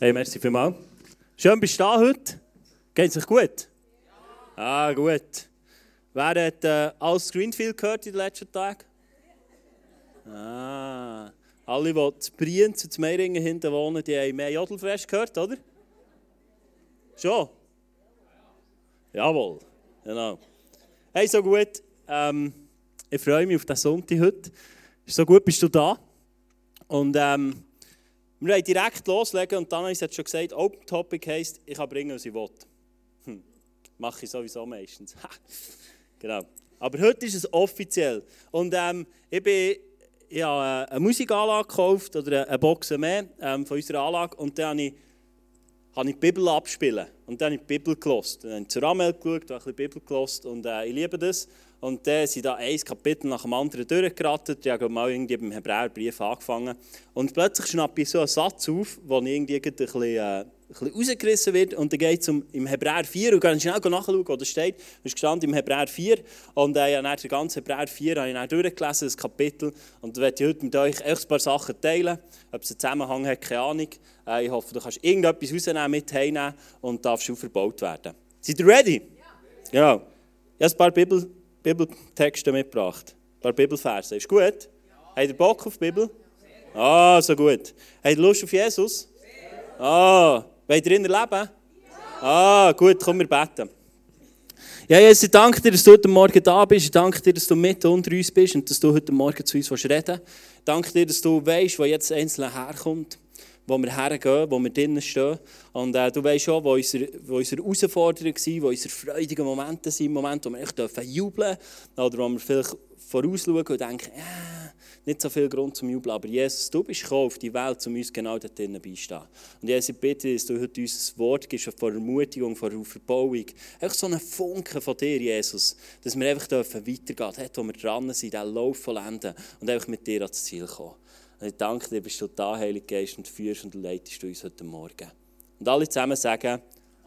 Hey, merci vielmals. Schön bist du da heute. Geht es euch gut? Ja. Ah, gut. Wer hat äh, alles Greenfield gehört in den letzten Tagen? Ah, alle, die zu Brienz und zu Meiringen hinten wohnen, die haben mehr Jodelfresh gehört, oder? Schon? Jawohl, genau. Hey, so gut. Ähm, ich freue mich auf den Sonntag heute. So gut bist du da. Und ähm, wir wollen direkt loslegen und dann hat schon gesagt, Open Topic heisst, ich kann bringen, was ich will. Hm. Mache ich sowieso meistens. genau. Aber heute ist es offiziell. Und ähm, ich, bin, ich habe äh, eine Musikanlage gekauft oder eine Box mehr ähm, von unserer Anlage und dann habe ich, habe ich die Bibel abspielen. Und dann habe ich die Bibel gelost. Dann habe ich zur Ramel geschaut, habe ein bisschen Bibel gelost und äh, ich liebe das. Und dann sind da ein Kapitel nach dem anderen durchgerattert. Ich habe mal irgendwie beim Hebräerbrief angefangen. Und plötzlich schnappe ich so einen Satz auf, wo ich irgendwie ein bisschen, äh, ein bisschen rausgerissen wird. Und dann geht es um im Hebräer 4. Und ich schnell nachschauen, wo das steht. Es gestanden im Hebräer 4. Und äh, ja, den ganzen Hebräer 4 habe ich dann durchgelesen, das Kapitel. Und da werde ich heute mit euch echt ein paar Sachen teilen. Ob es einen Zusammenhang hat, keine Ahnung. Äh, ich hoffe, du kannst irgendetwas rausnehmen, mit heimnehmen und darfst auch verbaut werden. Seid ihr ready? Ja. Genau. Ich habe ein paar Bibel Bibeltexte mitgebracht. Ein paar Bibelverse. Ist gut? Ja. Habt ihr Bock auf die Bibel? Ah, so gut. Habt ihr Lust auf Jesus? Ah, wollt ihr ihn erleben? Ah, gut, komm, wir beten. Ja, Jesus, ich danke dir, dass du heute Morgen da bist. Ich danke dir, dass du mit unter uns bist und dass du heute Morgen zu uns reden willst. Ich danke dir, dass du weißt, wo jetzt einzelne herkommt wo wir hergehen, wo wir drinnen stehen. Und äh, du weißt schon, wo unsere, wo unsere Herausforderungen sind, wo unsere freudigen Momente sind, Momente, wo wir echt jubeln dürfen oder wo wir vielleicht vorausschauen und denken, äh, nicht so viel Grund zum Jubeln, aber Jesus, du bist gekommen auf die Welt, um uns genau dort drinnen beistehen. Und Jesus, ich bitte, dass du heute uns ein Wort gibst vor Ermutigung, vor Verbauung. Einfach so einen Funken von dir, Jesus, dass wir einfach weitergehen dürfen, dort, wo wir dran sind, diesen Lauf vollenden und einfach mit dir ans Ziel kommen. Und ich danke dir, bist du da, Heilige Geist, und führst und leitest du uns heute Morgen. Und alle zusammen sagen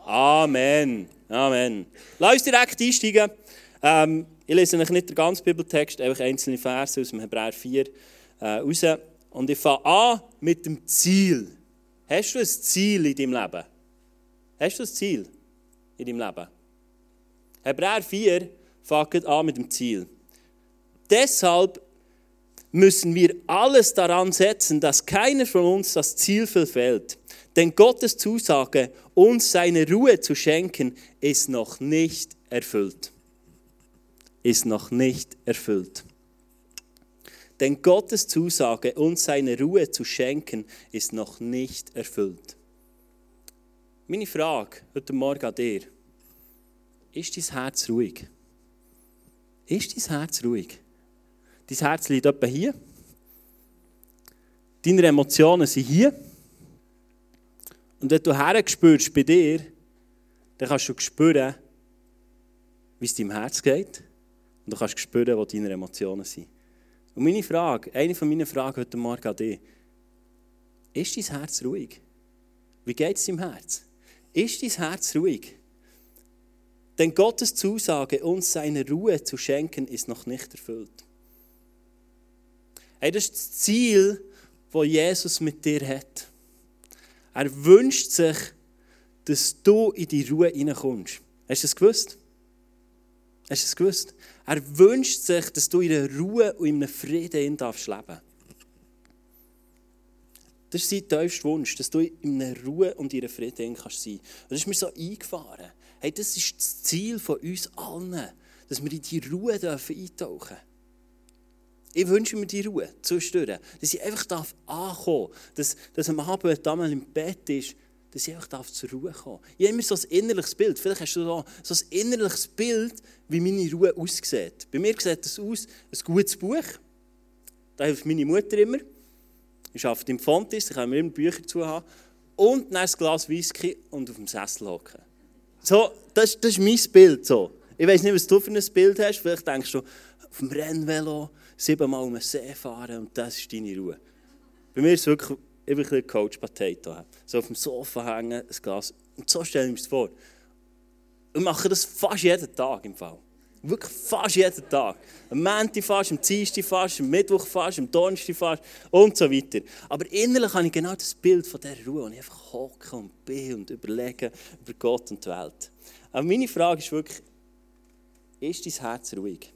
Amen. Amen. Lass uns direkt einsteigen. Ähm, ich lese euch nicht den ganzen Bibeltext, einfach einzelne Verse aus dem Hebräer 4 äh, raus. Und ich fange an mit dem Ziel. Hast du ein Ziel in deinem Leben? Hast du ein Ziel in deinem Leben? Hebräer 4 fängt an mit dem Ziel. Deshalb müssen wir alles daran setzen, dass keiner von uns das Ziel verfällt. Denn Gottes Zusage, uns seine Ruhe zu schenken, ist noch nicht erfüllt. Ist noch nicht erfüllt. Denn Gottes Zusage, uns seine Ruhe zu schenken, ist noch nicht erfüllt. Meine Frage heute Morgen an dir: Ist dein Herz ruhig? Ist dein Herz ruhig? Dein Herz liegt etwa hier. Deine Emotionen sind hier. Und wenn du herspürst bei dir, dann kannst du spüren, wie es deinem Herz geht. Und du kannst spüren, wo deine Emotionen sind. Und meine Frage, eine von meinen Fragen heute Morgen an dich, ist dein Herz ruhig? Wie geht es deinem Herz? Ist dein Herz ruhig? Denn Gottes Zusage, uns seine Ruhe zu schenken, ist noch nicht erfüllt. Hey, das ist das Ziel, das Jesus mit dir hat. Er wünscht sich, dass du in die Ruhe hineinkommst. Hast du das gewusst? Hast du das gewusst? Er wünscht sich, dass du in einer Ruhe und in einem Frieden in darfst leben. Das ist sein tiefster Wunsch, dass du in einer Ruhe und in einem Frieden kannst sein. Und das ist mir so eingefahren. Hey, das ist das Ziel von uns allen, dass wir in die Ruhe eintauchen dürfen. Ich wünsche mir die Ruhe zwischendurch, dass ich einfach darf ankommen darf, dass, dass am Abend, wenn damals im Bett ist, dass ich einfach darf zur Ruhe kommen darf. Ich habe immer so ein innerliches Bild. Vielleicht hast du da so ein innerliches Bild, wie meine Ruhe aussieht. Bei mir sieht das aus, ein gutes Buch. Da hilft meine Mutter immer. Ich arbeite im Fontis, da kann mir immer Bücher zu haben. Und dann ein Glas Whisky und auf dem Sessel hocken. So, das, das ist mein Bild. So. Ich weiß nicht, was du für ein Bild hast. Vielleicht denkst du, auf dem Rennvelo, siebenmal um den See fahren und das ist deine Ruhe. Bei mir ist es wirklich ein bisschen Coach Potato. So auf dem Sofa hängen, ein Glas. Und so stelle ich mir das vor. Und mache das fast jeden Tag im Fall. Wirklich fast jeden Tag. Am Montag fast, am Dienstag fast, am Mittwoch fast, am Donnerstag fast und so weiter. Aber innerlich habe ich genau das Bild von dieser Ruhe, wo ich einfach hocke und bin und überlege über Gott und die Welt. Aber meine Frage ist wirklich, ist dein Herz ruhig?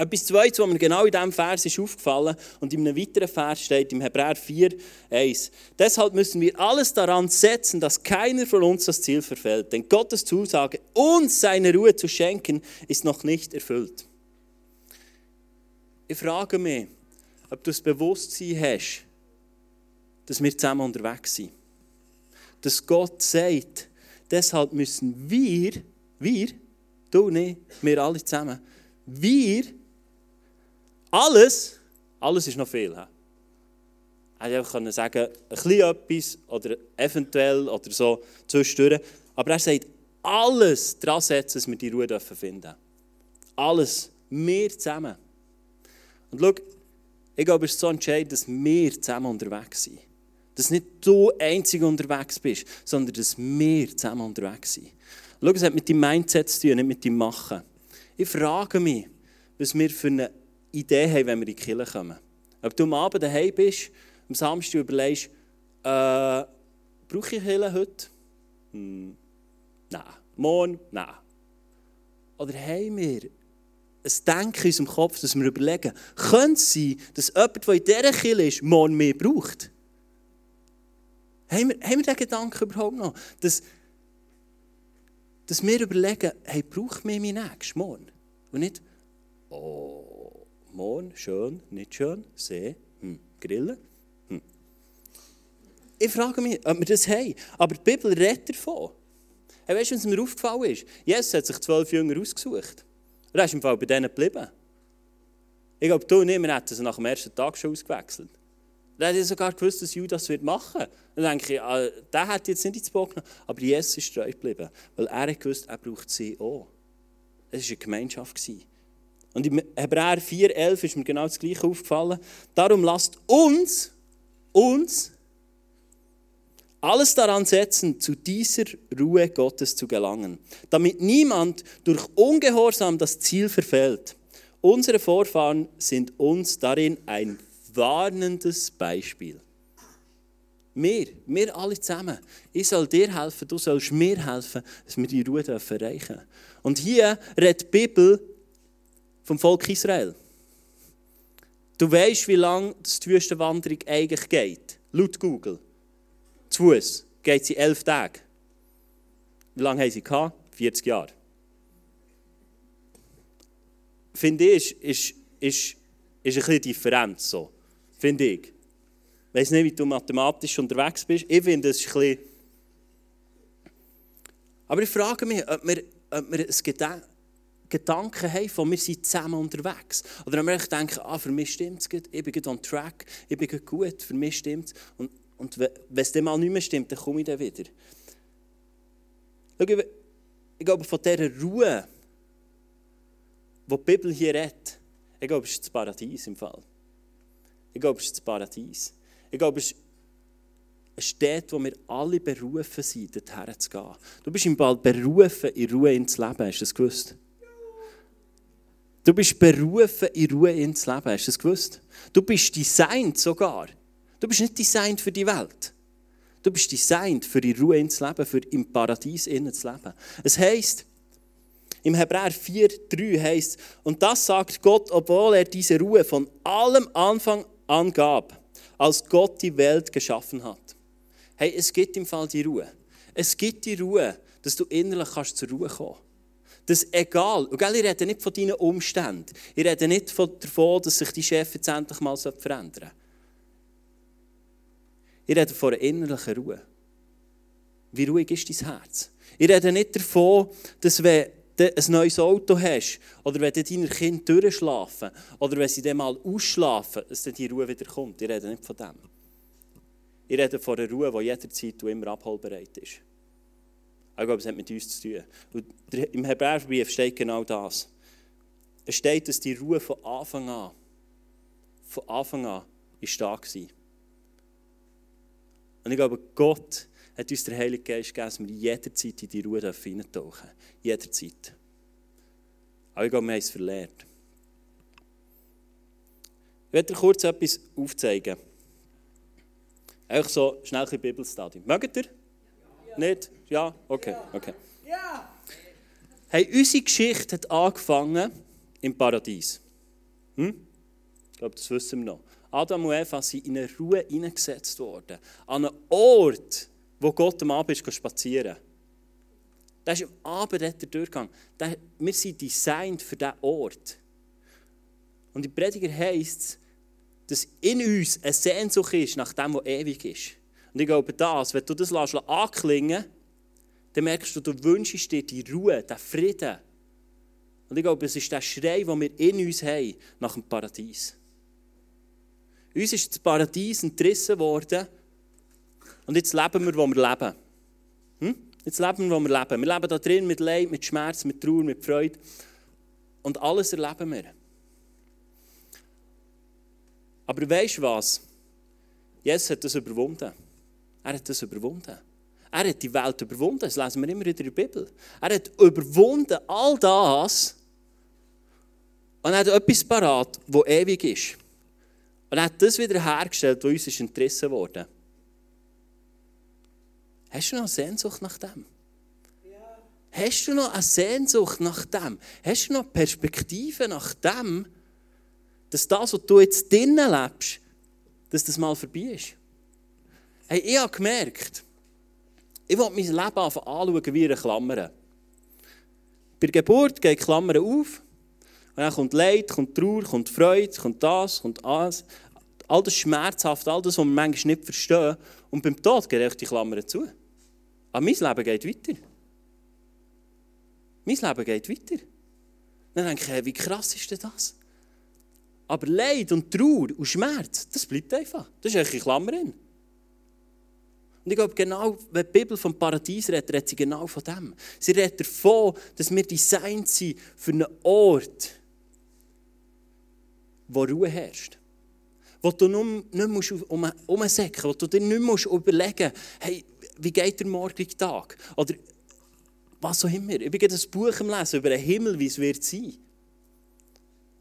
Etwas Zweites, was mir genau in diesem Vers ist aufgefallen und in einem weiteren Vers steht, im Hebräer 4, 1. Deshalb müssen wir alles daran setzen, dass keiner von uns das Ziel verfällt. Denn Gottes Zusage, uns seine Ruhe zu schenken, ist noch nicht erfüllt. Ich frage mich, ob du das Bewusstsein hast, dass wir zusammen unterwegs sind. Dass Gott sagt, deshalb müssen wir, wir, du nicht, wir alle zusammen, wir alles, alles ist noch viel. Er hätte einfach sagen ein bisschen etwas oder eventuell oder so zwischendurch. Aber er sagt, alles daran setzen, dass wir die Ruhe finden dürfen. Alles. Wir zusammen. Und schau, ich glaube, es ist so entscheidend, dass wir zusammen unterwegs sind. Dass nicht du einzig unterwegs bist, sondern dass wir zusammen unterwegs sind. Schau, es hat mit deinem Mindset zu tun, nicht mit deinem Machen. Ich frage mich, was wir für eine Idee haben, wenn wir in die Kirche kommen. Ob du am Abend daheim bist, am Samstag überlegst, äh, brauche ich Kirche heute? Hm, nein. Morgen? Nein. Oder haben wir ein Denken in unserem Kopf, dass wir überlegen, könnte es sein, dass jemand, der in dieser Kirche ist, morgen mehr braucht? Haben wir, haben wir diesen Gedanken überhaupt noch? Dass, dass wir überlegen, hey, braucht mir mein Nächstes morgen? Und nicht, oh, Morgen, schön, nicht schön, See, hm. Grillen. Hm. Ich frage mich, ob wir das haben. Aber die Bibel redet davon. Hey, weißt du, was mir aufgefallen ist? Jesus hat sich zwölf Jünger ausgesucht. er ist im Fall bei denen geblieben. Ich glaube, du und ich, wir hätten sie nach dem ersten Tag schon ausgewechselt. Er hat sogar gewusst, dass Judas wird machen wird. Dann denke ich, ah, der hat jetzt nicht ins Bock genommen. Aber Jesus ist treu geblieben. Weil er gewusst, er braucht sie auch. Es war eine Gemeinschaft. Und im Hebräer 4,11 ist mir genau das Gleiche aufgefallen. Darum lasst uns, uns, alles daran setzen, zu dieser Ruhe Gottes zu gelangen, damit niemand durch Ungehorsam das Ziel verfehlt. Unsere Vorfahren sind uns darin ein warnendes Beispiel. Wir, wir alle zusammen. Ich soll dir helfen, du sollst mir helfen, dass wir die Ruhe erreichen dürfen. Und hier redet die Bibel vom Volk Israel. Du weißt, wie lange die Wüstenwanderung eigentlich geht. Laut Google. Zu Fuß geht sie elf Tage. Wie lange haben sie gehabt? 40 Jahre. Finde ich, ist, ist, ist, ein bisschen Differenz so. Finde ich. Ich weiß nicht, wie du mathematisch unterwegs bist. Ich finde, es ist ein bisschen. Aber ich frage mich, ob wir, ob wir ein Gedenken Gedanken haben von wir sind zusammen unterwegs. Oder wenn wir denken, ah, für mich stimmt es gut, ich bin on track, ich bin gut, für mich stimmt es. Und, und wenn es dann mal nicht mehr stimmt, dann komme ich dann wieder. Schau, ich, glaube, von dieser Ruhe, die die Bibel hier redet, ich glaube, es ist das Paradies im Fall. Ich glaube, es ist das Paradies. Ich glaube, es ist eine Stadt, wo wir alle berufen sind, dorthin zu gehen. Du bist im Bald berufen, in Ruhe ins Leben. Hast du das gewusst? Du bist berufen, in Ruhe ins Leben. Hast du das gewusst? Du bist designt sogar. Du bist nicht designt für die Welt. Du bist designt für die Ruhe ins Leben, für im Paradies innen zu leben. Es heißt im Hebräer 4,3 heißt und das sagt Gott, obwohl er diese Ruhe von allem Anfang an gab, als Gott die Welt geschaffen hat. Hey, es gibt im Fall die Ruhe. Es gibt die Ruhe, dass du innerlich kannst zur Ruhe kommen dass egal, und ich rede nicht von deinen Umständen, ich rede nicht davon, dass sich die Chef jetzt endlich mal verändern sollte. Ich rede von einer innerlichen Ruhe. Wie ruhig ist dein Herz? Ich rede nicht davon, dass wenn du ein neues Auto hast oder wenn deine Kinder durchschlafen oder wenn sie dann mal ausschlafen, dass dann die Ruhe wieder kommt. Ich rede nicht von dem. Ich rede von einer Ruhe, die jederzeit und immer abholbereit ist. Ich glaube, es hat mit uns zu tun. Und Im Hebräerbrief steht genau das. Es steht, dass die Ruhe von Anfang an, von Anfang an, ist da war. Und ich glaube, Gott hat uns der Heilige Geist gegeben, dass wir jederzeit in die Ruhe hineintauchen dürfen. Jederzeit. Aber ich glaube, wir haben es verlernt. Ich werde dir kurz etwas aufzeigen. Einfach so schnell ein Bibelstudy. Mögt ihr? Nicht? Ja? Okay. okay. Hey, unsere Geschichte hat angefangen im Paradies. Hm? Ich glaube, das wissen wir noch. Adam und Eva sind in eine Ruhe hineingesetzt worden. An einen Ort, wo Gott am Abend spazieren Da ist am Abend der Durchgang. Wir sind designt für diesen Ort. Und im Prediger heisst es, dass in uns eine Sehnsucht ist nach dem, was ewig ist. Und ich glaube, das, wenn du das anklingen lässt, dann merkst du, du wünschst dir die Ruhe, den Frieden. Und ich glaube, es ist der Schrei, den wir in uns haben, nach dem Paradies. Uns ist das Paradies entrissen worden und jetzt leben wir, wo wir leben. Hm? Jetzt leben wir, wo wir leben. Wir leben da drin mit Leid, mit Schmerz, mit Trauer, mit Freude. Und alles erleben wir. Aber weißt du was? Jesus hat das überwunden. Er hat das überwunden. Er hat die Welt überwunden. Das lesen wir immer wieder in der Bibel. Er hat überwunden all das und hat etwas parat, das ewig ist. Und er hat das wieder hergestellt, was uns ist wurde. Hast du noch eine Sehnsucht nach dem? Ja. Hast du noch eine Sehnsucht nach dem? Hast du noch Perspektive nach dem, dass das, was du jetzt drinnen lebst, dass das mal vorbei ist? Hey, ich habe gemerkt, ich will mein Leben anschauen wie eine Klammer. Bei der Geburt geht die Klammer auf. Und dann kommt Leid, kommt Trauer, kommt Freude, kommt das, kommt alles. All das schmerzhaft, all das, was wir manchmal nicht verstehen. Und beim Tod geht die Klammer zu. Aber mein Leben geht weiter. Mein Leben geht weiter. Dann denke ich, hey, wie krass ist denn das? Aber Leid und Trauer und Schmerz, das bleibt einfach. Das ist eigentlich eine Klammer. Drin. Und ich glaube, genau, wenn die Bibel vom Paradies redet, redet sie genau von dem. Sie redet davon, dass wir designt sind für einen Ort, wo Ruhe herrscht. Wo du nicht mehr um, umsäcken wo du dir nicht mehr überlegen musst, hey, wie geht der morgige Tag? Oder was auch immer. Ich bin gerade ein Buch am Lesen über den Himmel, wie es wird sein.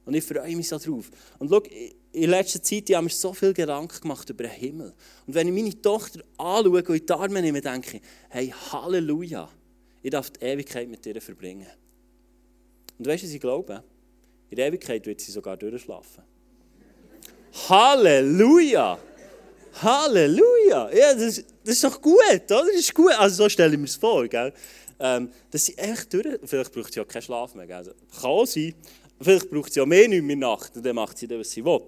Und ich freue mich so drauf. Und schau, in letzter Zeit haben wir so viel Gedanken gemacht über den Himmel. Und wenn ich meine Tochter anschaue und in die Arme nehme, denke ich, hey, Halleluja, ich darf die Ewigkeit mit ihr verbringen. Und weißt du, was ich glaube? In der Ewigkeit wird sie sogar durchschlafen. Halleluja! Halleluja! Ja, das, das ist doch gut, oder? Das ist gut. Also so stelle ich mir es vor, gell? Ähm, dass sie echt durch... Vielleicht braucht sie ja keinen Schlaf mehr, gell? Kann sein. Vielleicht braucht sie ja mehr nicht mehr Nacht und dann macht sie das, was sie will.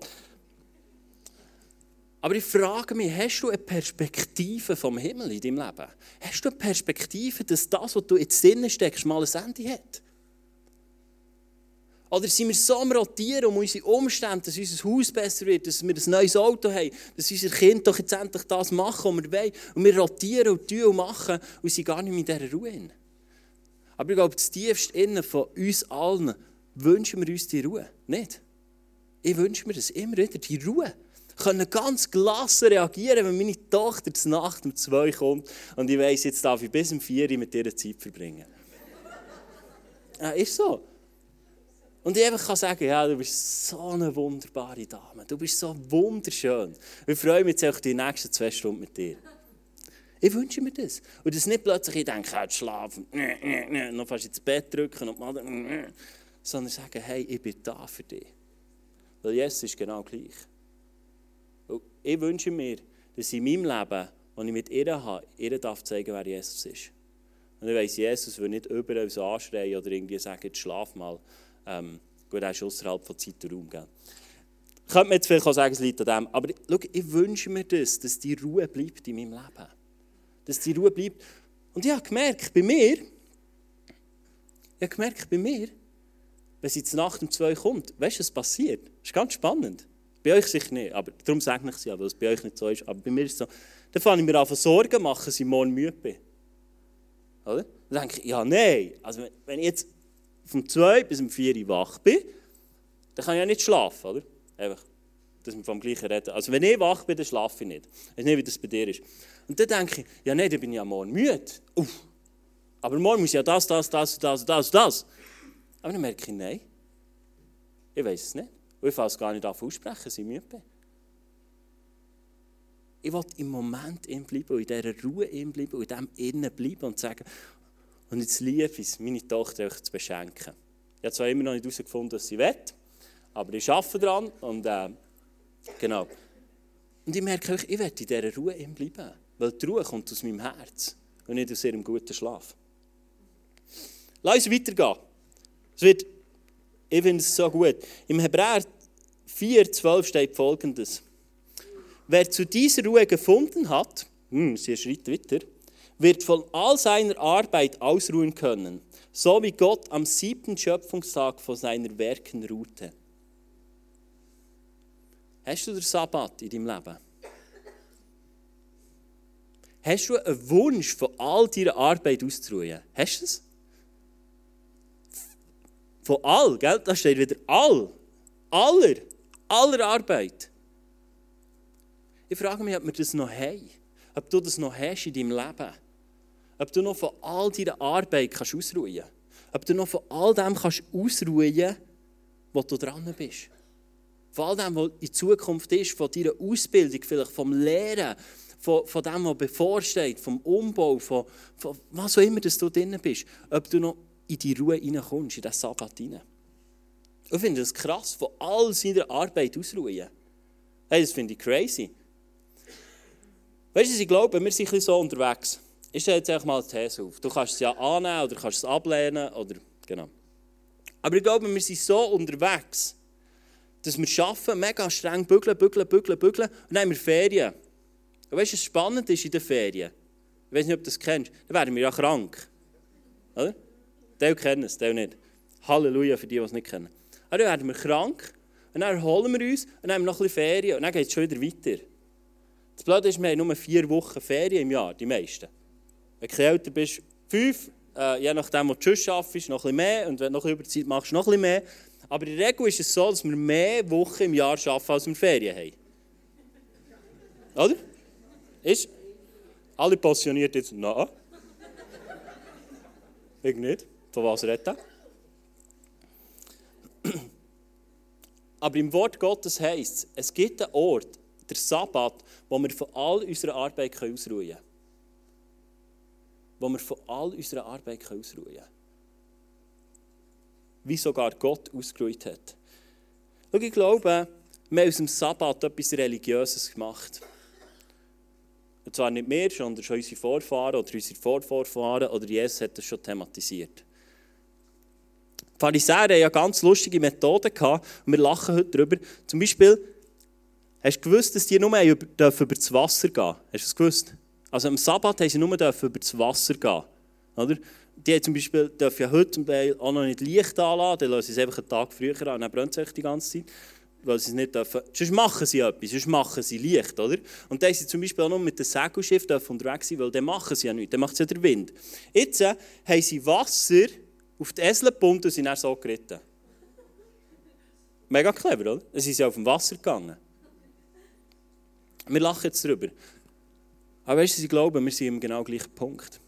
Aber ich frage mich, hast du eine Perspektive vom Himmel in deinem Leben? Hast du eine Perspektive, dass das, was du jetzt drinnen steckst, mal ein Ende hat? Oder sind wir so am Rotieren um unsere Umstände, dass unser Haus besser wird, dass wir ein neues Auto haben, dass unser Kind doch jetzt endlich das machen, was wir wollen. Und wir rotieren und tun und machen und sind gar nicht mehr in dieser Ruhe. Aber ich glaube, das tiefste Innen von uns allen wünschen wir uns die Ruhe. Nicht? Ich wünsche mir das immer wieder, die Ruhe. Ich kann ganz gelassen reagieren, wenn meine Tochter zur Nacht um zwei kommt und ich weiss, jetzt darf ich bis um vier Uhr mit ihr Zeit verbringen. ja, ist so. Und ich einfach kann sagen, ja, du bist so eine wunderbare Dame. Du bist so wunderschön. Ich freue mich jetzt auch die nächsten zwei Stunden mit dir. Ich wünsche mir das. Und das nicht plötzlich, ich denke, ich schlafen, noch fast ins Bett drücken und mal sondern sagen, hey, ich bin da für dich. Weil Jesus ist genau gleich. Und ich wünsche mir, dass in meinem Leben, das ich mit ihr habe, ihr darf zeigen, wer Jesus ist. Und ich weiss, Jesus will nicht überall so anschreien oder irgendwie sagen, schlaf mal. Ähm, gut, er ist außerhalb von Zeit und Raum. Gell? Könnte man jetzt vielleicht auch sagen, es liegt an dem. Aber schau, ich wünsche mir das, dass die Ruhe bleibt in meinem Leben. Dass die Ruhe bleibt. Und ich habe gemerkt, bei mir, ich habe gemerkt, bei mir, wenn sie zur Nacht um zwei kommt, weißt du, was passiert? Das ist ganz spannend. Bei euch sicher nicht, aber darum sage ich es ja, weil es bei euch nicht so ist. Aber bei mir ist es so, dann fange ich mir an Sorgen machen, dass ich morgen müde bin. Oder? Dann denke ich, ja, nein. Also wenn ich jetzt von zwei bis um vier Uhr wach bin, dann kann ich ja nicht schlafen, oder? Einfach, dass wir vom Gleichen reden. Also wenn ich wach bin, dann schlafe ich nicht. Ich weiß nicht, wie das bei dir ist. Und dann denke ich, ja, nein, dann bin ich ja morgen müde. Uff. Aber morgen muss ich ja das, das, das, das, das, das. Aber dann merke ich, nein, ich weiß es nicht. Und ich es gar nicht an aussprechen, ich müde bin. Ich will im Moment ihm bleiben und in dieser Ruhe ihm bleiben und in dem Innen bleiben und sagen, und jetzt liebe ich es, meine Tochter euch zu beschenken. Ich habe zwar immer noch nicht herausgefunden, was sie will, aber ich arbeite daran und äh, genau. Und ich merke, ich werde in dieser Ruhe ihm bleiben, weil die Ruhe kommt aus meinem Herz und nicht aus ihrem guten Schlaf. Lass uns weitergehen. Es wird, ich finde es so gut. Im Hebräer 4,12 steht folgendes. Wer zu dieser Ruhe gefunden hat, hm, sie schritt weiter, wird von all seiner Arbeit ausruhen können, so wie Gott am siebten Schöpfungstag von seinen Werken ruhte. Hast du den Sabbat in deinem Leben? Hast du einen Wunsch, von all deiner Arbeit auszuruhen? Hast du es? Von all, gell? Da steht wieder all. Aller. Aller Arbeit. Ich frage mich, ob wir das noch haben. Ob du das noch hast in deinem Leben. Ob du noch von all deiner Arbeit kannst ausruhen kannst. Ob du noch von all dem kannst ausruhen kannst, wo du dran bist. Von all dem, was in Zukunft ist, von deiner Ausbildung, vielleicht vom Lehren, von, von dem, was bevorsteht, vom Umbau, von, von was auch immer dass du drin bist. Ob du noch in die Ruhe hineinkommst, in diesen Sabbat hinein. Ich finde das krass, von all seiner Arbeit ausruhen. Hey, das finde ich crazy. Weißt du, ich glaube, wir sind so unterwegs. Ich stelle jetzt einfach mal die These auf. Du kannst es ja annehmen oder kannst es ablehnen. Oder, genau. Aber ich glaube, wir sind so unterwegs, dass wir arbeiten, mega streng bügeln, bügeln, bügeln, bügeln und dann haben wir Ferien. Und weißt du, was spannend ist in den Ferien? Ich weiß nicht, ob du das kennst. Dann werden wir ja krank. Oder? Die kennen es, die nicht. Halleluja für die, die es nicht kennen. Aber dann werden wir krank und dann erholen wir uns und dann haben wir noch ein bisschen Ferien und dann geht es schon wieder weiter. Das Blöde ist, wir haben nur vier Wochen Ferien im Jahr, die meisten. Wenn du älter bist, fünf, äh, je nachdem, wo du schon arbeitest, noch ein bisschen mehr und wenn du noch Überzeit machst, noch ein bisschen mehr. Aber in der Regel ist es so, dass wir mehr Wochen im Jahr arbeiten, als wir Ferien haben. Oder? Ist? Alle passioniert jetzt, nein. Ich nicht. Von was redet er? Aber im Wort Gottes heißt es, es gibt einen Ort, der Sabbat, wo wir von all unserer Arbeit ausruhen können. Wo wir von all unserer Arbeit ausruhen können. Wie sogar Gott ausgeruht hat. Schau, ich glaube, wir haben aus dem Sabbat etwas Religiöses gemacht. Und zwar nicht mehr, sondern schon unsere Vorfahren oder unsere Vorvorfahren oder Jesus hat das schon thematisiert. Pharisäer hatten ja ganz lustige Methoden gehabt und wir lachen heute darüber. Zum Beispiel, Hast du gewusst, dass die nur über, über das Wasser gehen dürfen? Hast du das gewusst? Also am Sabbat haben sie nur über das Wasser gehen. Oder? Die zum Beispiel dürfen ja heute auch noch nicht Licht anlassen, dann lassen sie es einfach einen Tag früher an, und dann brennt es die ganze Zeit. Weil sie es nicht dürfen. Sonst machen sie etwas, sonst machen sie Licht, oder? Und dann sie zum Beispiel auch noch mit dem Segelschiff unterwegs sein, weil dann machen sie ja nichts, dann macht es ja der Wind. Jetzt äh, haben sie Wasser auf die Esel gepumpt und sind dann so geritten. Mega clever, oder? Dann sind sie auf dem Wasser gegangen. Wir lachen jetzt darüber. Aber weißt du, ich glaube, wir sind im genau gleichen Punkt.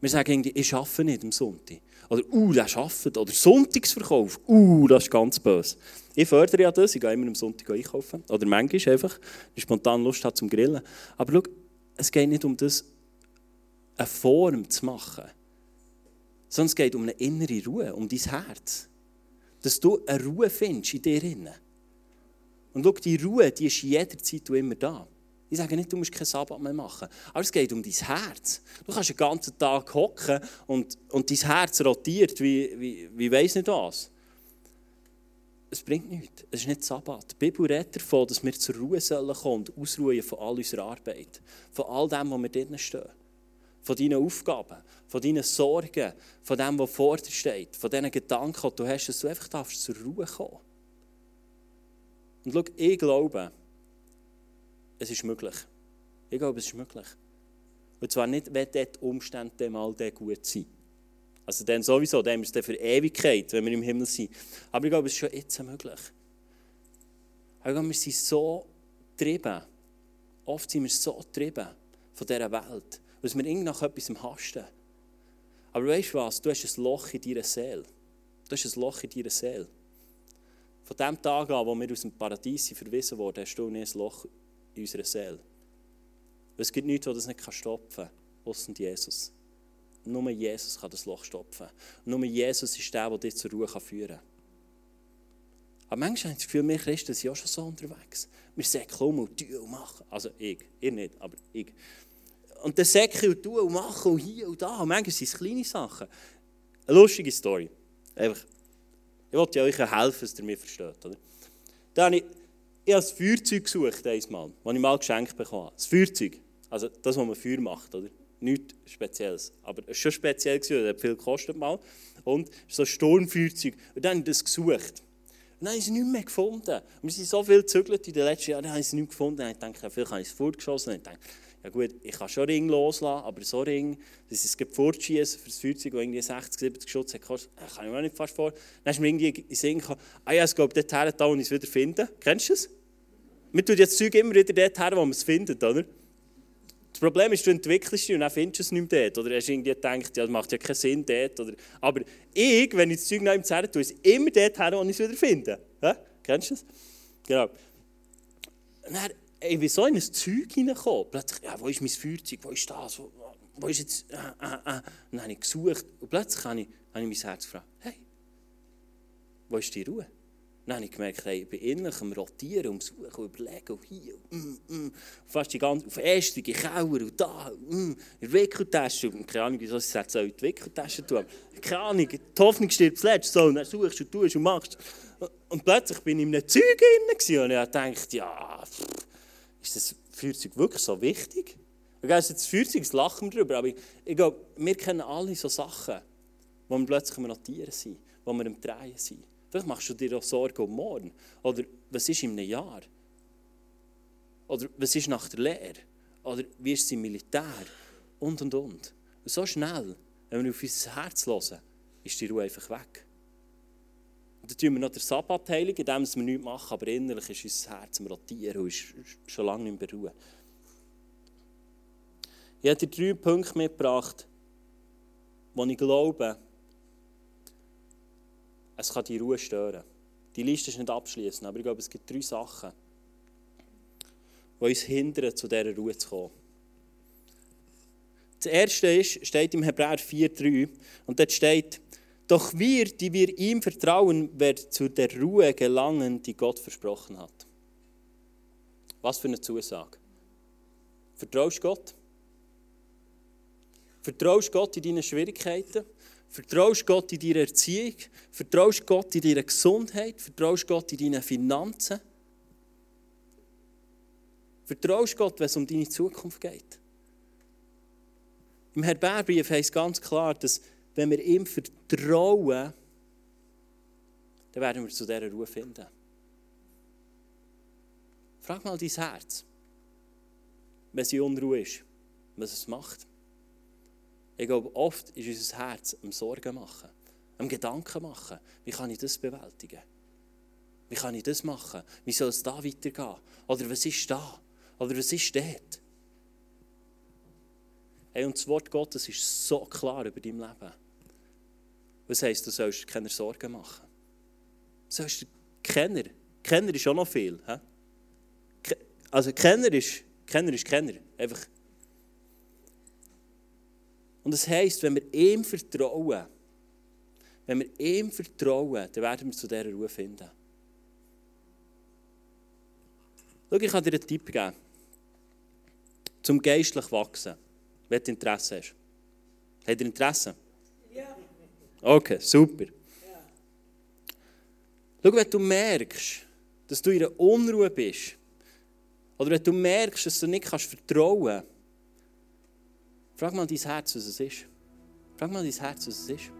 Wir sagen irgendwie, ich arbeite nicht am Sonntag. Oder, uh, der arbeitet. Oder Sonntagsverkauf. Uh, das ist ganz böse. Ich fördere ja das, ich gehe immer am Sonntag einkaufen. Oder manchmal einfach, wenn ich spontan Lust habe zum Grillen. Aber schau, es geht nicht um das, eine Form zu machen. Sondern es geht um eine innere Ruhe, um dein Herz. Dass du eine Ruhe findest in dir. Drin. Und schau, die Ruhe, die ist jederzeit immer da. Ich sage nicht, du musst keinen Sabbat mehr machen. Aber es geht um dein Herz. Du kannst den ganzen Tag hocken und, und dein Herz rotiert, wie, wie, wie weiss nicht was. Es bringt nichts. Es ist nicht Sabbat. Die Bibel redet davon, dass wir zur Ruhe sollen kommen und ausruhen von all unserer Arbeit. Von all dem, was wir drinnen stehen. Von deinen Aufgaben, von deinen Sorgen, von dem, was vor dir steht, von diesen Gedanken, die du hast, dass du einfach darfst zur Ruhe kommen und schau, ich glaube, es ist möglich. Ich glaube, es ist möglich. Und zwar nicht, wenn dort Umstände mal gut sind. Also dann sowieso, dann ist es für Ewigkeit, wenn wir im Himmel sind. Aber ich glaube, es ist schon jetzt möglich. Ich glaube, wir sind so getrieben. Oft sind wir so getrieben von dieser Welt, dass wir irgendwie nach etwas hasten. Aber weißt du was? Du hast ein Loch in deiner Seele. Das ist ein Loch in deiner Seele. Von dem Tag an, wo wir aus dem Paradies verwiesen wurden, hast du ein Loch in unserer Seele. Es gibt nichts, was das nicht stopfen kann, außer Jesus. Nur Jesus kann das Loch stopfen. Nur Jesus ist der, der dich zur Ruhe führen kann. Aber manchmal habe ich das Gefühl, wir Christen sind auch schon so unterwegs. Wir säckeln um und tun und machen. Also ich, ihr nicht, aber ich. Und dann säckeln und tun und machen und hier und da. Und manchmal sind es kleine Sachen. Eine lustige Story. Einfach, ich wollte euch helfen, dass ihr mich versteht. Oder? Da habe ich, ich habe ein Feuerzeug gesucht, einmal, das ich mal geschenkt bekommen habe. Das Feuerzeug. Also das, was man Feuer macht. Oder? Nichts Spezielles. Aber es war schon speziell, das hat viel gekostet mal. Und so ein Sturmfeuerzeug. Und dann habe ich das gesucht. Und dann haben sie nichts mehr gefunden. wir sind so viel gezügelt in den letzten Jahren, dann haben sie nichts gefunden. Und ich dachte, vielleicht habe ich es fortgeschossen. Und ich dachte, ja gut, ich kann schon Ring loslassen, aber so Ring, dass ich es fortschießen für das Feuerzeug, das irgendwie 60, 70 Schutz hat, kann ich mir auch nicht fast vor. Dann ist mir irgendwie in den Sinn gekommen, ah ja, es geht dort her, da, wo ich es wieder finde. Kennst du es? Man tut jetzt das Zeug immer wieder dort her, wo man es findet, oder? Das Problem ist, du entwickelst dich und dann findest du es nicht mehr dort. Oder hast du irgendwie gedacht, ja, das macht ja keinen Sinn dort. Oder, aber ich, wenn ich das Zeug noch im Zerren tue, ist es immer dort her, wo ich es wieder finde. Ja? Kennst du das? Genau. Dann, wie so in ein Zeug hineinkommen? Plötzlich, ja, wo ist mein Feuerzeug? Wo ist das? Wo, wo ist jetzt... Äh, äh, äh. Und dann habe ich gesucht. Und plötzlich habe ich, habe ich mein Herz gefragt, hey, wo ist die Ruhe? Dann habe ich gemerkt, hey, ich bin innerlich am Rotieren, um Suchen, und überlegen, und hier, mm, mm, fast die ganze, auf Ästige, Keller und da, mm, in Wickeltasche, und keine Ahnung, wieso ich es in die Wickeltasche tun, keine Ahnung, die Hoffnung stirbt zuletzt, so, und dann suchst und tust und machst. Und plötzlich bin ich in einem Zeug drin, und ich dachte, ja, ist das Feuerzeug wirklich so wichtig? Ich glaube, das Feuerzeug, das lachen wir darüber, aber ich, ich glaube, wir kennen alle so Sachen, wo wir plötzlich am Notieren sind, wo wir am Drehen sind. Vielleicht machst du dir auch Sorgen um morgen. Oder was ist in einem Jahr? Oder was ist nach der Lehre? Oder wie ist es im Militär? Und, und, und. Und so schnell, wenn wir auf unser Herz hören, ist die Ruhe einfach weg. Dann tun wir noch den Sabbat heilig, indem wir nichts machen, aber innerlich ist unser Herz am Rotieren und ist schon lange nicht mehr Ruhe. Ich habe dir drei Punkte mitgebracht, wo ich glaube, es kann die Ruhe stören. Die Liste ist nicht abschließend, aber ich glaube, es gibt drei Sachen, die uns hindern, zu dieser Ruhe zu kommen. Das erste ist, steht im Hebräer 4,3 und dort steht, doch wir, die wir ihm vertrauen, werden zu der Ruhe gelangen, die Gott versprochen hat. Was für eine Zusage. Vertraust Gott? Vertraust Gott in deinen Schwierigkeiten? Vertraust Gott in deiner Erziehung? Vertraust Gott in deiner Gesundheit? Vertraust Gott in deinen Finanzen? Vertraust Gott, wenn es um deine Zukunft geht? Im Hebräerbrief heißt ganz klar, dass wenn wir ihm vertrauen, dann werden wir zu dieser Ruhe finden. Frag mal dein Herz, wenn sie Unruhe ist, was es macht. Ich glaube, oft ist unser Herz am Sorgen machen, am Gedanken machen. Wie kann ich das bewältigen? Wie kann ich das machen? Wie soll es da weitergehen? Oder was ist da? Oder was ist dort? Hey, und das Wort Gottes ist so klar über dein Leben. Was heisst, du sollst keine Sorgen machen? Du sollst Kenner. Kenner ist auch noch viel. He? Also Kenner ist Kenner. Ist Kenner. Einfach und das heisst, wenn wir ihm vertrauen, wenn wir ihm vertrauen, dann werden wir zu dieser Ruhe finden. Schau, ich kann dir einen Tipp geben. Zum geistlich wachsen. Wenn du Interesse hast. Habt ihr Interesse? Ja. Okay, super. Ja. Schau, wenn du merkst, dass du in einer Unruhe bist, oder wenn du merkst, dass du nicht vertrauen kannst, Frag mal dein Herz, was es ist. Frag mal dein Herz, was es ist.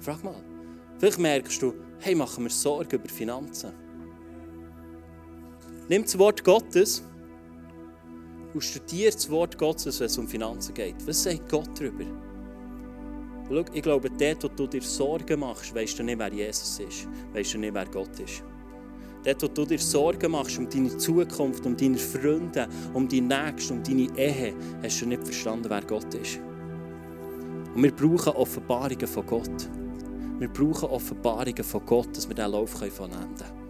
Frag mal. Vielleicht merkst du, hey, machen wir Sorgen über Finanzen. Nimm das Wort Gottes und studier das Wort Gottes, wenn es um Finanzen geht. Was sagt Gott darüber? Schau, ich glaube, dort, wo du dir Sorgen machst, weißt du nicht, wer Jesus ist. Weißt du nicht, wer Gott ist. Dort, wo du dir Sorgen machst um deine Zukunft, um deine Freunde, um deine Nächsten, um deine Ehe, hast du nicht verstanden, wer Gott ist. Und wir brauchen Offenbarungen von Gott. Wir brauchen Offenbarungen von Gott, dass wir diesen Lauf vollenden können.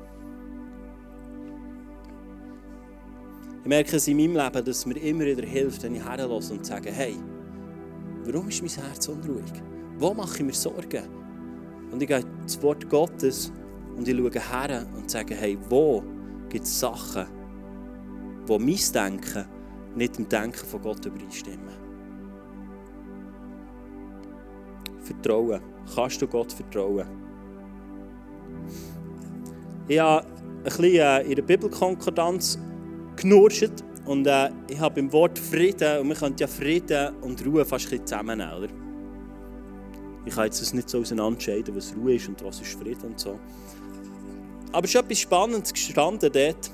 Ich merke es in meinem Leben, dass mir immer wieder hilft, wenn ich herlasse und sage, hey, warum ist mein Herz unruhig? Wo mache ich mir Sorgen? Und ich gehe ins Wort Gottes und ich schaue her und sage, hey, wo gibt es Sachen, wo mein Denken nicht dem Denken von Gott übereinstimmen? Vertrauen. Kannst du Gott vertrauen? Ich habe ein bisschen äh, in der Bibelkonkordanz genurscht und äh, ich habe im Wort Frieden, und man könnte ja Frieden und Ruhe fast ein zusammennehmen, oder? Ich kann jetzt nicht so auseinanderscheiden, was Ruhe ist und was ist Frieden und so. Aber es ist etwas Spannendes gestanden dort.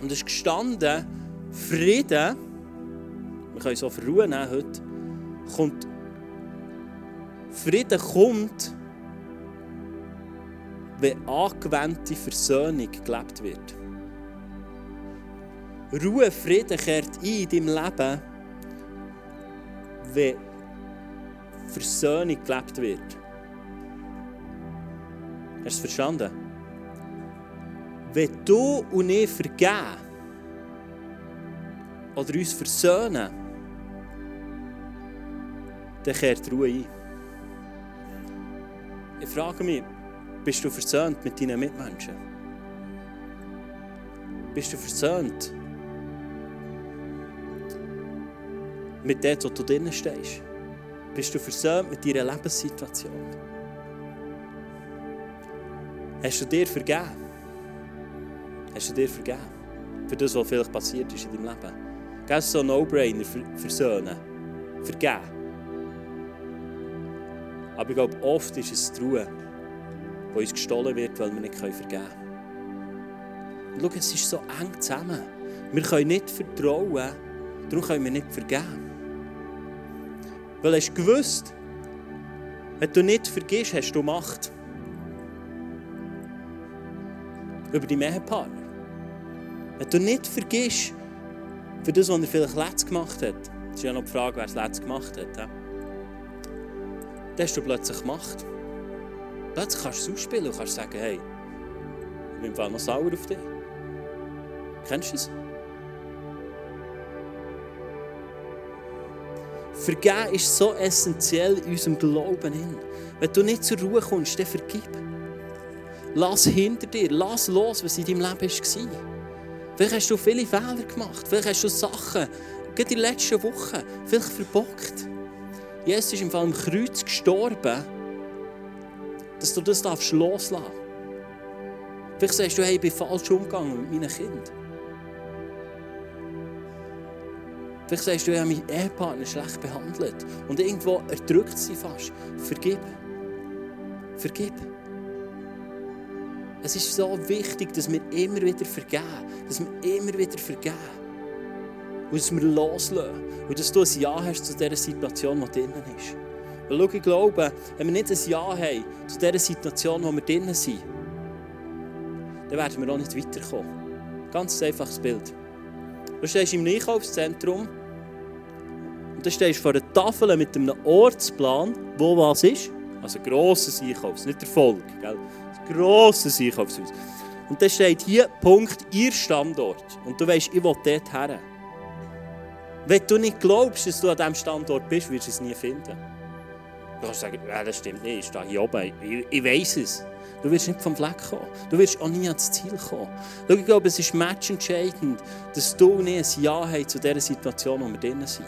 Und es ist gestanden, Frieden, wir können es auch für Ruhe nehmen heute, kommt, Frieden kommt, wenn angewandte Versöhnung gelebt wird. Ruhe, Frieden kehrt ein in deinem Leben, wenn Versöhnung gelebt wird. Hast du es verstanden? Wenn du und ich vergeben oder uns versöhnen, dann kehrt Ruhe ein. Ich frage mich, bist du versöhnt mit deinen Mitmenschen? Bist du versöhnt mit dem, wo du drinnen stehst? Bist du versöhnt mit deiner Lebenssituation? Hast du dir vergeben? Hast du dir vergeben? Für das, was vielleicht passiert ist in deinem Leben. Gell, es so ein No-Brainer, versöhnen. Vergeben. Aber ich glaube, oft ist es die Ruhe, die uns gestohlen wird, weil wir nicht vergeben können. Schau, es ist so eng zusammen. Wir können nicht vertrauen, darum können wir nicht vergeben. Weil du gewusst, wenn du nicht vergisst, hast du Macht. Über deinen Ehepartner. Wenn du nicht vergisst, für das, was er vielleicht letzt gemacht hat, das ist ja noch die Frage, wer es letzt gemacht hat, dann hast du plötzlich Macht. Plötzlich kannst du es ausspielen und kannst sagen, hey, ich bin noch sauer auf dich. Kennst du es? Vergeben ist so essentiell in unserem Glauben. Wenn du nicht zur Ruhe kommst, dann vergib. Lass hinter dir, lass los, was in deinem Leben war. Vielleicht hast du viele Fehler gemacht, vielleicht hast du Sachen, gerade in den letzten Wochen, vielleicht verbockt. Jesus ist im Fall am Kreuz gestorben, dass du das loslassen darfst. Vielleicht sagst du, hey, ich bin falsch umgegangen mit meinen Kindern. Vielleicht sagst du, ich habe meinen Ehepartner schlecht behandelt. Und irgendwo erdrückt sie fast. Vergib. Vergib. Es ist so wichtig, dass wir immer wieder vergeben. Dass wir immer wieder vergeben. Und dass wir loslassen. Und dass du ein Ja hast zu dieser Situation, die drinnen ist. Weil schau, ich glaube, wenn wir nicht ein Ja haben zu dieser Situation, wo wir drinnen sind, dann werden wir auch nicht weiterkommen. Ganz einfaches Bild. Du stehst im Einkaufszentrum und dann stehst du vor einer Tafel mit einem Ortsplan, wo was ist. Also ein grosses Einkaufs, nicht der Volk. Gell? Ein grosses Einkaufshaus. Und dann steht hier Punkt, ihr Standort. Und du weißt, ich will dort her. Wenn du nicht glaubst, dass du an diesem Standort bist, wirst du es nie finden. Du kannst sagen, ja, das stimmt nicht, ich stehe hier oben, ich, ich weiß es. Du wirst nicht vom Fleck kommen. Du wirst auch nie ans Ziel kommen. Schau, ich glaube, es ist matchentscheidend, dass du nicht ein Ja hast zu dieser Situation, wo wir drinnen sind.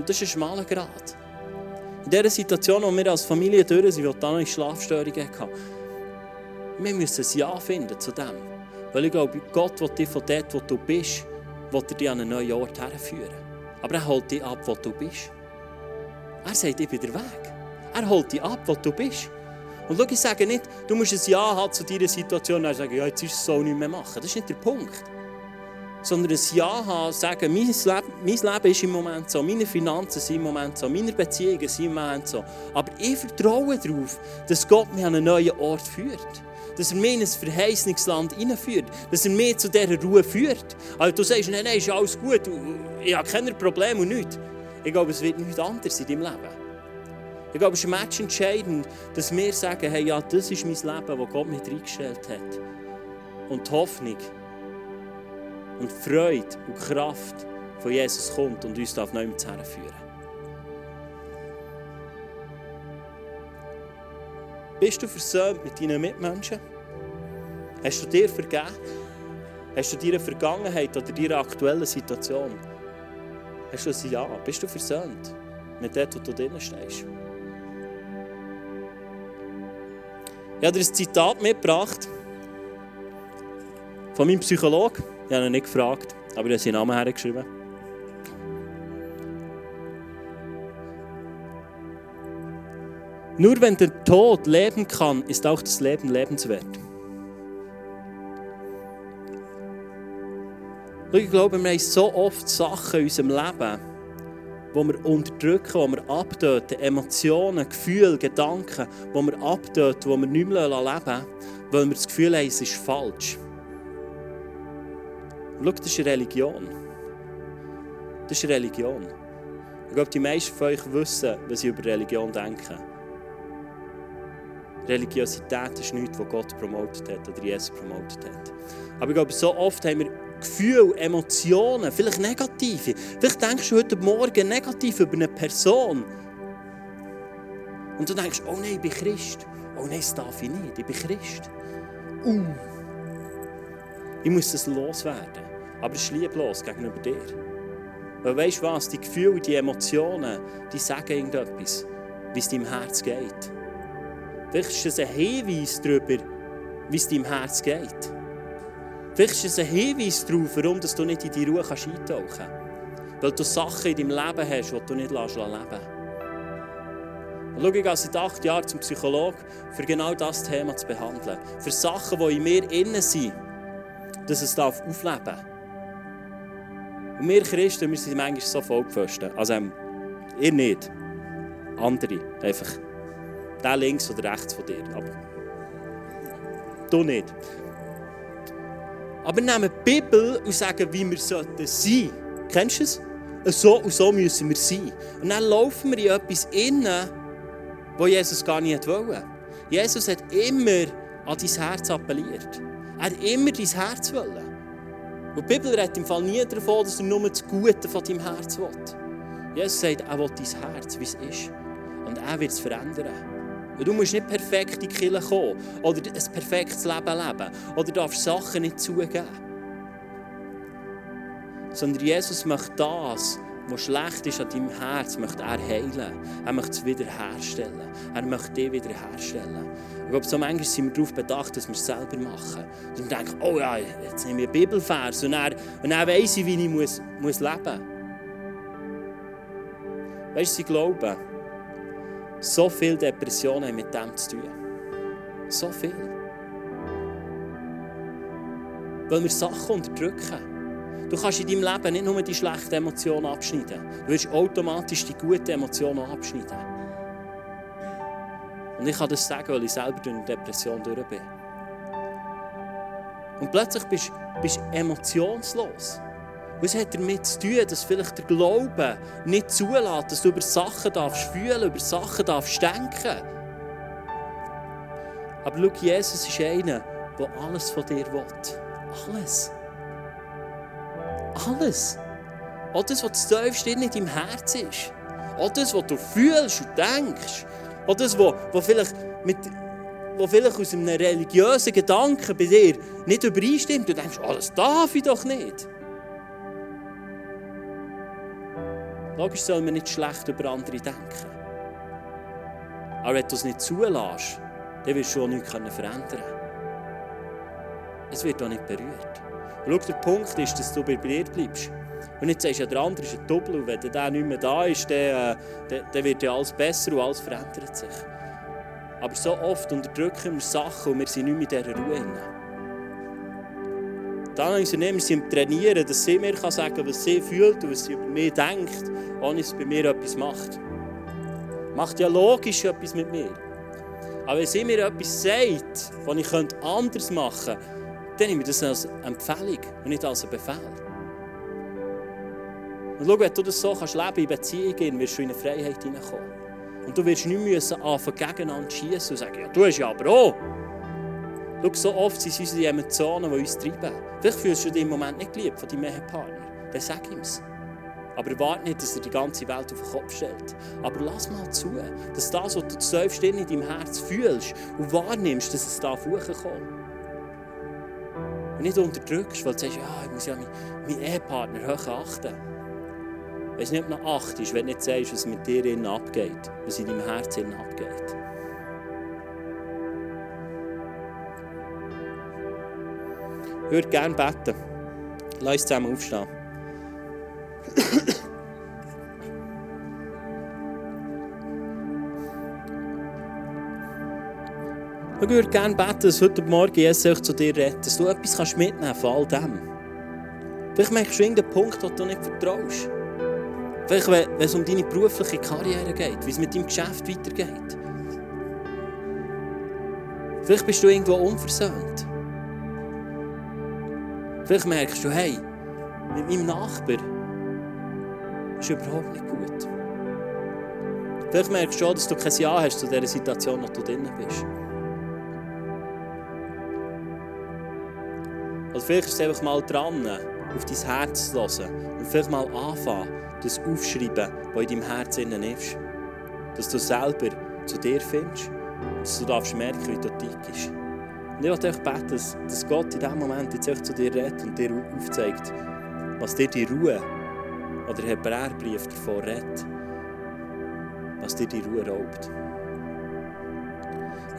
Und das ist ein schmaler Grad. In dieser Situation, wo wir als Familie durch sind, wo dann eine Schlafstörung hatten, wir müssen ein Ja finden zu dem. Weil ich glaube, Gott will dich von dort, wo du bist, will er an einen neuen Ort herführen. Aber er holt dich ab, wo du bist. Er sagt, ich bin der Weg. Er holt dich ab, wo du bist. Und schau, ich sage nicht, du musst ein Ja haben zu dieser Situation und sagen, ja, jetzt ist es so nicht mehr machen. Das ist nicht der Punkt sondern ein Ja haben, sagen, mein Leben, mein Leben ist im Moment so, meine Finanzen sind im Moment so, meine Beziehungen sind im Moment so. Aber ich vertraue darauf, dass Gott mich an einen neuen Ort führt. Dass er mich in ein Verheißungsland hineinführt. Dass er mich zu dieser Ruhe führt. Also du sagst, nein, nein, ist alles gut, ich habe keine Probleme und nichts. Ich glaube, es wird nichts anderes in deinem Leben. Ich glaube, es ist Match entscheidend, dass wir sagen, hey, ja, das ist mein Leben, das Gott mir reingestellt hat. Und die Hoffnung und Freude und Kraft von Jesus kommt und uns auf neu herführen. Bist du versöhnt mit deinen Mitmenschen? Hast du dir vergeben? Hast du deine Vergangenheit oder deine aktuelle Situation? Hast du ein Ja? Bist du versöhnt mit dem, wo du drinnen stehst? Ich habe dir ein Zitat mitgebracht von meinem Psychologen. Ich habe ihn nicht gefragt, aber er hat seinen Namen hergeschrieben. Nur wenn der Tod leben kann, ist auch das Leben lebenswert. Ich glaube, wir haben so oft Sachen in unserem Leben, wo wir unterdrücken, wo wir abtöten, Emotionen, Gefühle, Gedanken, wo wir abtöten, wo wir nicht mehr leben lassen, weil wir das Gefühl haben, es ist falsch. Schau, das ist Religion. Das ist Religion. Ich glaube, die meisten von euch wissen, was ich über Religion denke. Religiosität ist nichts, was Gott promotet hat oder Jesus promotet hat. Aber ich glaube, so oft haben wir Gefühle, Emotionen, vielleicht negative. Vielleicht denkst du heute Morgen negativ über eine Person. Und du denkst, oh nein, ich bin Christ. Oh nein, das darf ich nicht, ich bin Christ. Uh. Ich muss das loswerden. Aber es ist lieblos gegenüber dir. Weil weißt du was, die Gefühle, die Emotionen, die sagen irgendetwas, wie es deinem Herz geht. Vielleicht ist es ein Hinweis darüber, wie es deinem Herz geht. Vielleicht ist es ein Hinweis darauf, warum du nicht in die Ruhe eintauchen kannst. Weil du Sachen in deinem Leben hast, die du nicht leben lässt. Und schau, ich gehe seit acht Jahren zum Psychologen, für genau das Thema zu behandeln. Für Sachen, die in mir innen sind, dass es aufleben darf. Und wir Christen, wir sind manchmal so vollgepfosten. Also, ähm, ihr nicht. Andere. Einfach. Der links oder rechts von dir. Aber du nicht. Aber wir nehmen die Bibel und sagen, wie wir sollten sein. Kennst du es? So und so müssen wir sein. Und dann laufen wir in etwas innen, wo Jesus gar nicht wollte. Jesus hat immer an dein Herz appelliert. Er hat immer dein Herz wollen. Und die Bibel redet im Fall nie davon, dass er nur das Gute von deinem Herz will. Jesus sagt, er will dein Herz, wie es ist. Und er wird es verändern. Du musst nicht perfekt in die Kirche kommen oder ein perfektes Leben leben oder darfst Sachen nicht zugeben. Sondern Jesus möchte das, was schlecht ist an deinem Herz, möchte er heilen. Er möchte es wiederherstellen. Er möchte dich wiederherstellen. Ich glaube, so manchmal sind wir darauf bedacht, dass wir es selber machen. Und wir denken, oh ja, jetzt nehme ich einen Bibelvers und dann, und dann weiss ich, wie ich muss, muss leben muss. Weißt du, sie glauben, so viele Depressionen haben mit dem zu tun. So viel. Weil wir Sachen unterdrücken. Du kannst in deinem Leben nicht nur die schlechten Emotionen abschneiden. Du wirst automatisch die guten Emotionen abschneiden. Und ich kann das sagen, weil ich selber durch eine Depression durch bin. Und plötzlich bist du emotionslos. Es hat damit zu tun, dass vielleicht der Glaube nicht zulässt, dass du über Sachen darfst fühlen, über Sachen darfst denken. Aber schau, Jesus ist einer, der alles von dir will. Alles. Alles. Auch das, was das tiefste in deinem Herz ist. Auch das, was du fühlst und denkst. Auch das, was, was vielleicht mit wo vielleicht aus einem religiösen Gedanken bei dir nicht übereinstimmt. Du denkst, oh, das darf ich doch nicht. Logisch soll man nicht schlecht über andere denken. Aber wenn du es nicht zulässt, dann wirst du auch nichts verändern können. Es wird auch nicht berührt. Und schau, der Punkt ist, dass du bei dir bleibst. Und nicht sagst, ja, der andere ist ein Doppel und wenn der nicht mehr da ist, dann, äh, dann, dann wird ja alles besser und alles verändert sich. Aber so oft unterdrücken wir Sachen und wir sind nicht mehr in dieser Ruhe. Die Anhängernehmer sind im Trainieren, dass sie mir sagen kann, was sie fühlt und was sie über mich denkt, ohne dass es bei mir etwas macht. Macht ja logisch etwas mit mir. Aber wenn sie mir etwas sagt, was ich anders machen könnte, dann nehme ich das als Empfehlung und nicht als Befehl. Und schau, wenn du das so kannst leben in Beziehungen, wirst du in eine Freiheit hineinkommen. Und du wirst nicht müssen anfangen, gegeneinander schießen und sagen, ja, du hast ja aber auch. Schau, so oft sind es unsere Emotionen, die uns treiben. Vielleicht fühlst du dich im Moment nicht geliebt von deinem Ehepartner. Dann sag ihm es. Aber warte nicht, dass er die ganze Welt auf den Kopf stellt. Aber lass mal zu, dass das, was du tiefst in deinem Herz fühlst und wahrnimmst, dass es da hochkommt. Und nicht unterdrückst, weil du sagst, ja, ich muss ja meinen Ehepartner hoch achten. Weißt nicht, ob du noch achtest, wenn du nicht sagst, was mit dir innen abgeht, was in deinem Herzen abgeht. Ich würde gerne beten. Lass uns zusammen aufstehen. Ich würde gerne beten, dass heute Morgen Jesus zu dir redet, dass du etwas kannst mitnehmen von all dem. Vielleicht merkst du irgendeinen Punkt, den du nicht vertraust. Vielleicht, wenn es um deine berufliche Karriere geht, wie es mit deinem Geschäft weitergeht. Vielleicht bist du irgendwo unversöhnt. Vielleicht merkst du, hey, mit meinem Nachbar ist überhaupt nicht gut. Vielleicht merkst du auch, dass du kein Ja hast zu dieser Situation, in der du drin bist. Oder vielleicht ist es einfach mal dran, auf dein Herz zu hören und vielleicht mal anfangen, das aufschreiben, was in deinem Herz innen ist. Dass du selber zu dir findest und dass du darfst merken, wie du tickst. Und ich möchte euch beten, dass, Gott in diesem Moment jetzt zu dir redet und dir aufzeigt, was dir die Ruhe oder der Hebräerbrief davor redet, was dir die Ruhe raubt.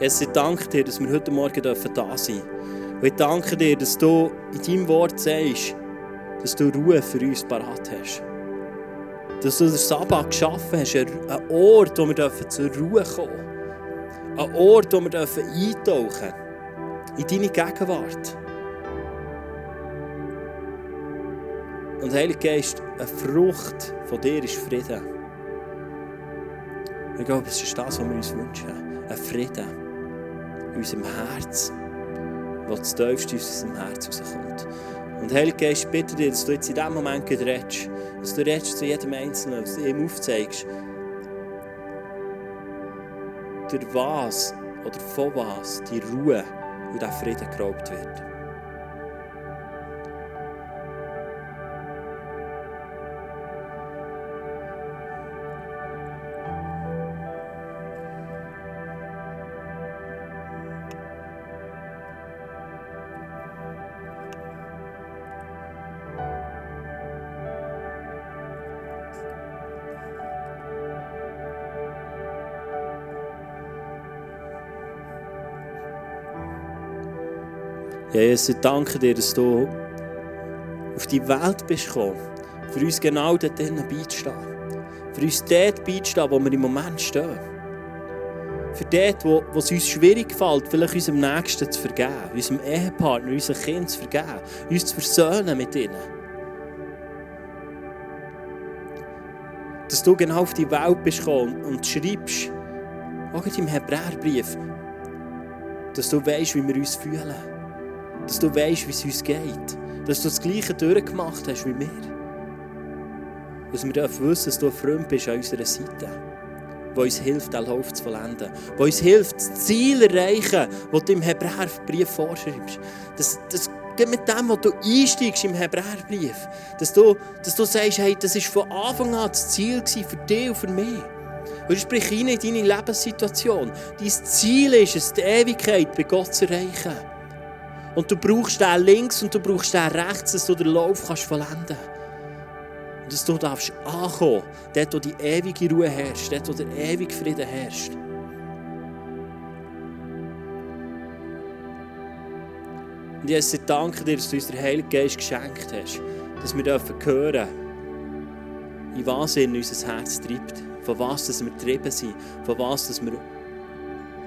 Jesus, ich danke dir, dass wir heute Morgen da sein dürfen. Und ich danke dir, dass du in deinem Wort sagst, dass du Ruhe für uns parat hast. Dass du den Sabbat geschaffen hast, einen Ort, wo wir zur Ruhe kommen dürfen. Ein Ort, wo wir eintauchen dürfen. In deine Gegenwart. Und Heiliger Geist, eine Frucht von dir ist Frieden. Ich glaube, es ist das, was wir uns wünschen. Ein Frieden in unserem Herz, der das tiefste aus unserem Herz rauskommt. Und Heiliger Geist, bitte dir, dass du jetzt in diesem Moment redest, dass du redest zu jedem Einzelnen, dass du ihm aufzeigst, durch was oder von was die Ruhe und der Frieden geraubt wird. Ja, Jesus, ich danke dir, dass du auf die Welt bist gekommen, für uns genau dort beizustehen. Für uns dort beizustehen, wo wir im Moment stehen. Für dort, wo, wo es uns schwierig fällt, vielleicht unserem Nächsten zu vergeben, unserem Ehepartner, unserem Kind zu vergeben, uns zu versöhnen mit ihnen. Dass du genau auf die Welt bist gekommen und schreibst, auch deinem Hebräerbrief, dass du weißt, wie wir uns fühlen dass du weißt, wie es uns geht. Dass du das Gleiche durchgemacht hast wie wir. Dass wir dürfen wissen, dass du ein Freund bist an unserer Seite. Der uns hilft, den Lauf zu vollenden. Der uns hilft, das Ziel zu erreichen, das du im Hebräerbrief vorschreibst. Das, das mit dem, was du einsteigst im Hebräerbrief. Dass du, dass du sagst, hey, das war von Anfang an das Ziel für dich und für mich. Und sprich rein in deine Lebenssituation. Dein Ziel ist es, die Ewigkeit bei Gott zu erreichen. Und du brauchst den links und du brauchst den rechts, dass du den Lauf kannst vollenden kannst. Und dass du darfst ankommen, dort wo die ewige Ruhe herrscht, dort wo der ewige Frieden herrscht. Und Jesus, ich danke dir, dass du uns den Heiligen Geist geschenkt hast, dass wir dürfen hören, in was in unser Herz treibt, von was dass wir getrieben sind, von was dass wir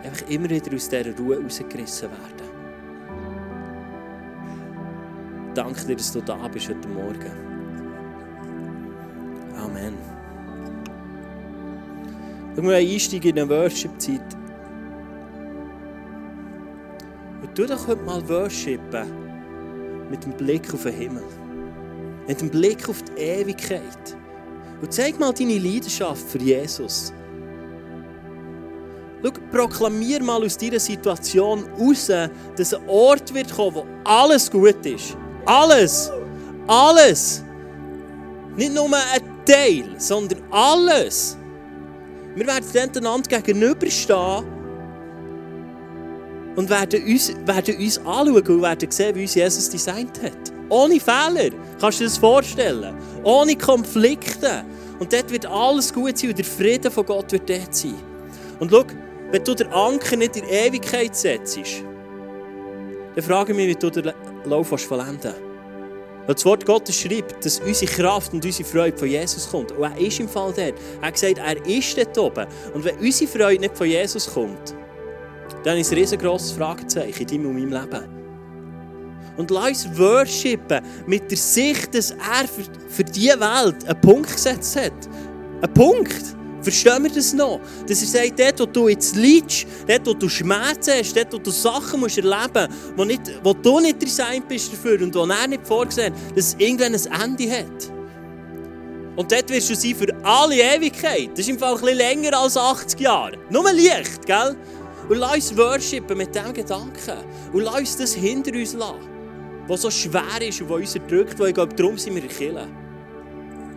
einfach immer wieder aus dieser Ruhe rausgerissen werden. Danke dir, dass du da bist heute Morgen. Amen. Schau mal, einsteigen in eine Worship-Zeit. Und tu doch heute mal worshipen mit dem Blick auf den Himmel. Mit dem Blick auf die Ewigkeit. Und zeig mal deine Leidenschaft für Jesus. Schau, proklamier mal aus dieser Situation raus, dass ein Ort wird kommen, wo alles gut ist. Alles. Alles. Nicht nur ein Teil, sondern alles. Wir werden dann einander gegenüberstehen und werden uns, werden uns anschauen und werden sehen, wie uns Jesus designt hat. Ohne Fehler. Kannst du dir das vorstellen? Ohne Konflikte. Und dort wird alles gut sein und der Frieden von Gott wird dort sein. Und schau, wenn du den Anker nicht in Ewigkeit setzt, dann frage ich mich, wie du den Lauf vollenden. Weil das Wort Gottes schreibt, dass unsere Kraft und unsere Freude von Jesus kommt. Und er ist im Fall dort. Er hat gesagt, er ist dort oben. Und wenn unsere Freude nicht von Jesus kommt, dann ist ein riesengroßes Fragezeichen in deinem und meinem Leben. Und lass uns worshipen mit der Sicht, dass er für, für diese Welt einen Punkt gesetzt hat. Ein Punkt. Verstehen wir das noch? Dass er sagt, dort, wo du jetzt leidest, dort, wo du Schmerzen hast, dort, wo du Sachen musst erleben musst, wo, wo du nicht designt bist dafür und wo er nicht vorgesehen dass es irgendwann ein Ende hat. Und dort wirst du sein für alle Ewigkeit. Das ist im Fall ein bisschen länger als 80 Jahre. Nur Licht, gell? Und lass uns worshipen mit diesem Gedanken. Und lass uns das hinter uns lassen, was so schwer ist und was uns erdrückt, weil ich glaube, darum sind wir Kirche.